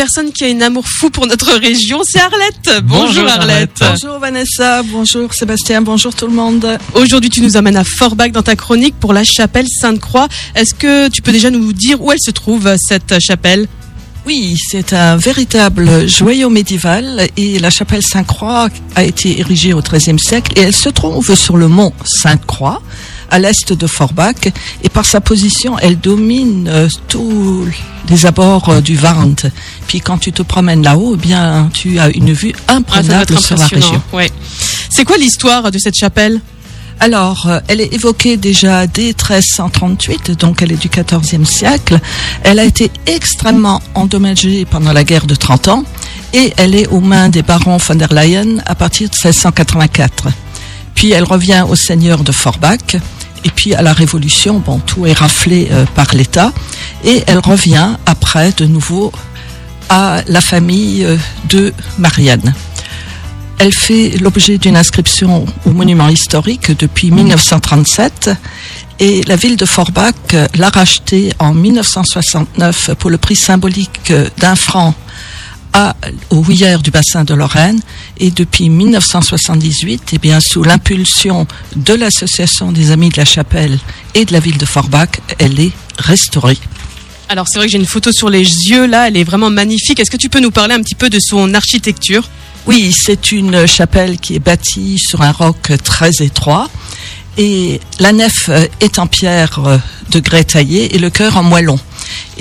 personne qui a une amour fou pour notre région, c'est Arlette. Bonjour, Arlette. Bonjour Vanessa, bonjour Sébastien, bonjour tout le monde. Aujourd'hui, tu nous amènes à Forbach dans ta chronique pour la chapelle Sainte-Croix. Est-ce que tu peux déjà nous dire où elle se trouve, cette chapelle? Oui, c'est un véritable joyau médiéval et la chapelle Sainte-Croix a été érigée au XIIIe siècle et elle se trouve sur le mont Sainte-Croix à l'est de Forbach et par sa position, elle domine euh, tous les abords euh, du Varnt. Puis quand tu te promènes là-haut, eh bien, tu as une vue Ah, imprenable sur la région. Ouais. C'est quoi l'histoire de cette chapelle? Alors, euh, elle est évoquée déjà dès 1338, donc elle est du XIVe siècle. Elle a été extrêmement endommagée pendant la guerre de 30 ans et elle est aux mains des barons von der Leyen à partir de 1684. Puis elle revient au seigneur de Forbach et puis à la Révolution, tout est raflé euh, par l'État et elle revient après de nouveau à la famille euh, de Marianne. Elle fait l'objet d'une inscription au monument historique depuis 1937 et la ville de Forbach l'a rachetée en 1969 pour le prix symbolique d'un franc à, au Houillère du bassin de Lorraine et depuis 1978, eh bien, sous l'impulsion de l'association des Amis de la Chapelle et de la ville de Forbach, elle est restaurée. Alors c'est vrai que j'ai une photo sur les yeux là, elle est vraiment magnifique. Est-ce que tu peux nous parler un petit peu de son architecture? Oui, c'est une chapelle qui est bâtie sur un roc très étroit. Et la nef est en pierre euh, de grès taillé et le chœur en moellon.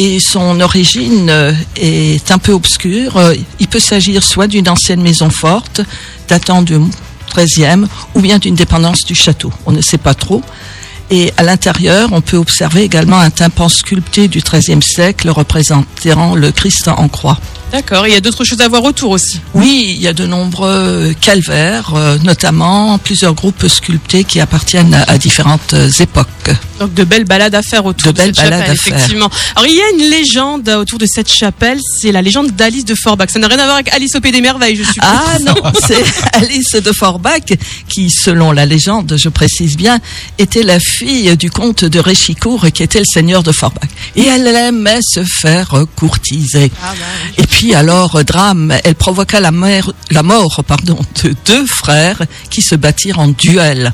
Et son origine euh, est un peu obscure. Euh, Il peut s'agir soit d'une ancienne maison forte datant du XIIIe ou bien d'une dépendance du château. On ne sait pas trop. Et à l'intérieur, on peut observer également un tympan sculpté du XIIIe siècle représentant le Christ en croix. D'accord, il y a d'autres choses à voir autour aussi. Oui, il y a de nombreux calvaires, euh, notamment plusieurs groupes sculptés qui appartiennent à, différentes époques. Donc de belles balades à faire autour De de, belles cette balades chapelle, à faire. effectivement. Alors il y a une légende autour de cette chapelle, c'est la légende d'Alice de Forbach. Ça n'a rien à voir avec Alice au Pays des Merveilles, je suppose. Ah non, c'est Alice de Forbach qui, selon la légende, je précise bien, était la fille du comte de Réchicourt qui était le seigneur de Forbach. Et elle aimait se faire euh, courtiser. Ah, bah Et puis alors, euh, drame, elle provoqua la, mère- la mort pardon, de deux frères qui se battirent en duel.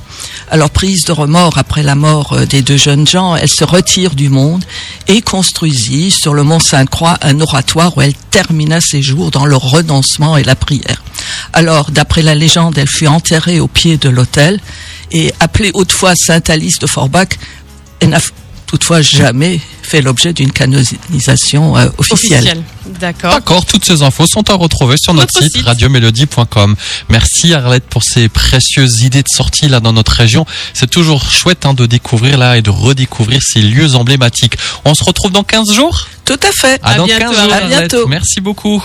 Alors prise de remords après la mort euh, des deux jeunes gens, elle se retire du monde et construisit sur le mont Sainte-Croix un oratoire où elle termina ses jours dans le renoncement et la prière. Alors, d'après la légende, elle fut enterrée au pied de l'autel et appelée autrefois Sainte Alice de Forbach. Elle n'a toutefois jamais fait l'objet d'une canonisation euh, officielle. Officiel. D'accord. D'accord, toutes ces infos sont à retrouver sur notre, Notre site, site. radiomélodie.com. Merci Arlette pour ces précieuses idées de sortie là dans notre région. C'est toujours chouette hein, de découvrir là et de redécouvrir ces lieux emblématiques. On se retrouve dans 15 jours? Tout à fait. À, À dans bientôt, 15 jours. À bientôt. Merci beaucoup.